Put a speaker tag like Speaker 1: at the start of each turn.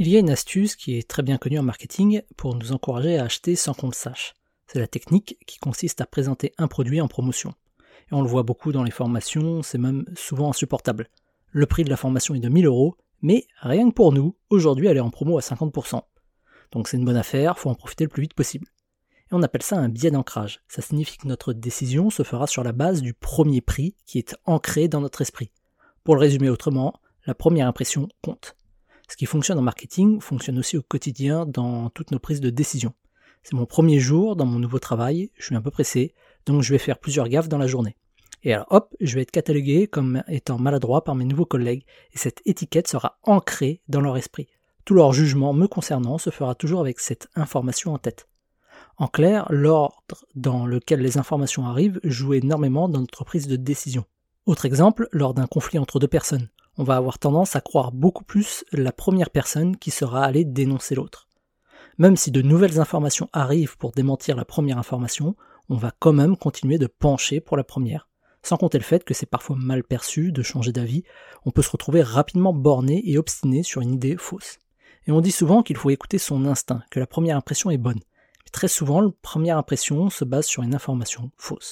Speaker 1: Il y a une astuce qui est très bien connue en marketing pour nous encourager à acheter sans qu'on le sache. C'est la technique qui consiste à présenter un produit en promotion. Et on le voit beaucoup dans les formations, c'est même souvent insupportable. Le prix de la formation est de 1000 euros, mais rien que pour nous, aujourd'hui elle est en promo à 50%. Donc c'est une bonne affaire, faut en profiter le plus vite possible. Et on appelle ça un biais d'ancrage. Ça signifie que notre décision se fera sur la base du premier prix qui est ancré dans notre esprit. Pour le résumer autrement, la première impression compte. Ce qui fonctionne en marketing fonctionne aussi au quotidien dans toutes nos prises de décision. C'est mon premier jour dans mon nouveau travail, je suis un peu pressé, donc je vais faire plusieurs gaffes dans la journée. Et alors hop, je vais être catalogué comme étant maladroit par mes nouveaux collègues, et cette étiquette sera ancrée dans leur esprit. Tout leur jugement me concernant se fera toujours avec cette information en tête. En clair, l'ordre dans lequel les informations arrivent joue énormément dans notre prise de décision. Autre exemple, lors d'un conflit entre deux personnes on va avoir tendance à croire beaucoup plus la première personne qui sera allée dénoncer l'autre. Même si de nouvelles informations arrivent pour démentir la première information, on va quand même continuer de pencher pour la première. Sans compter le fait que c'est parfois mal perçu de changer d'avis, on peut se retrouver rapidement borné et obstiné sur une idée fausse. Et on dit souvent qu'il faut écouter son instinct, que la première impression est bonne. Mais très souvent, la première impression se base sur une information fausse.